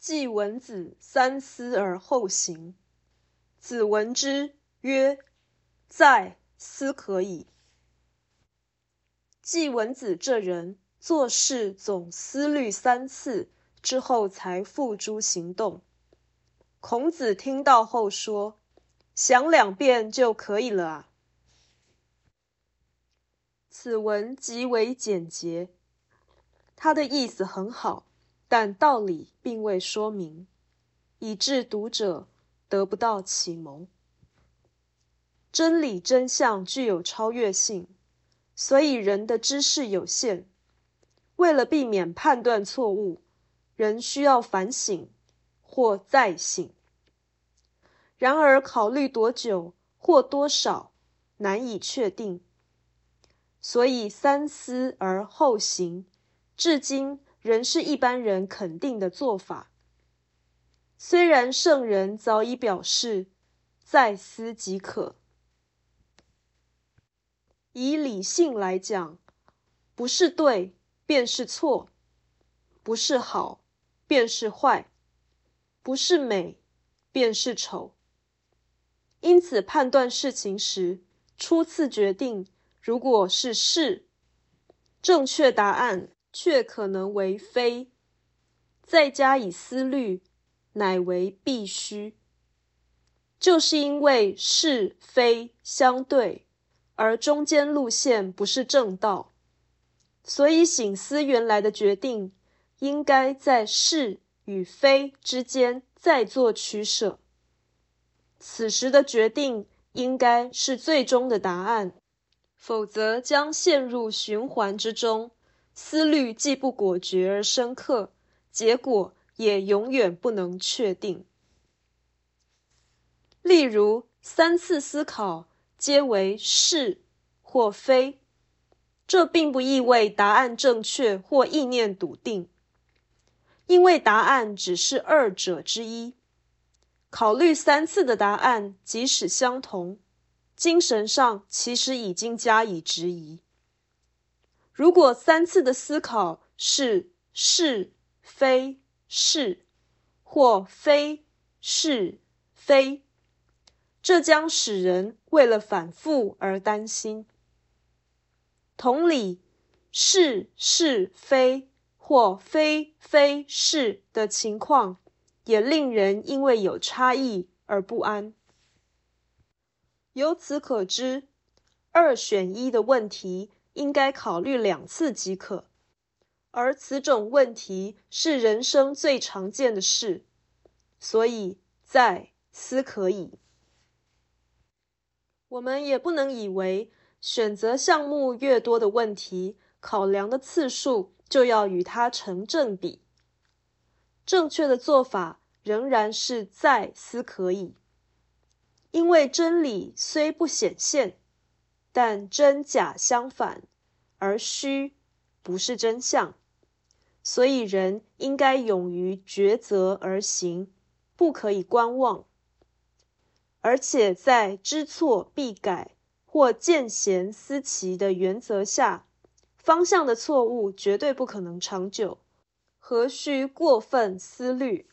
季文子三思而后行。子闻之曰：“在，思可矣。”季文子这人做事总思虑三次之后才付诸行动。孔子听到后说：“想两遍就可以了啊。”此文极为简洁，他的意思很好，但道理并未说明，以致读者。得不到启蒙，真理真相具有超越性，所以人的知识有限。为了避免判断错误，人需要反省或再醒。然而，考虑多久或多少难以确定，所以三思而后行，至今仍是一般人肯定的做法。虽然圣人早已表示，再思即可。以理性来讲，不是对便是错，不是好便是坏，不是美便是丑。因此，判断事情时，初次决定如果是是，正确答案却可能为非，再加以思虑。乃为必须，就是因为是非相对，而中间路线不是正道，所以醒思原来的决定，应该在是与非之间再做取舍。此时的决定应该是最终的答案，否则将陷入循环之中，思虑既不果决而深刻，结果。也永远不能确定。例如，三次思考皆为是或非，这并不意味答案正确或意念笃定，因为答案只是二者之一。考虑三次的答案，即使相同，精神上其实已经加以质疑。如果三次的思考是是非。是或非是非，这将使人为了反复而担心。同理，是是非或非非是的情况，也令人因为有差异而不安。由此可知，二选一的问题应该考虑两次即可。而此种问题是人生最常见的事，所以在思可以。我们也不能以为选择项目越多的问题，考量的次数就要与它成正比。正确的做法仍然是在思可以，因为真理虽不显现，但真假相反，而虚不是真相。所以，人应该勇于抉择而行，不可以观望。而且，在知错必改或见贤思齐的原则下，方向的错误绝对不可能长久，何须过分思虑？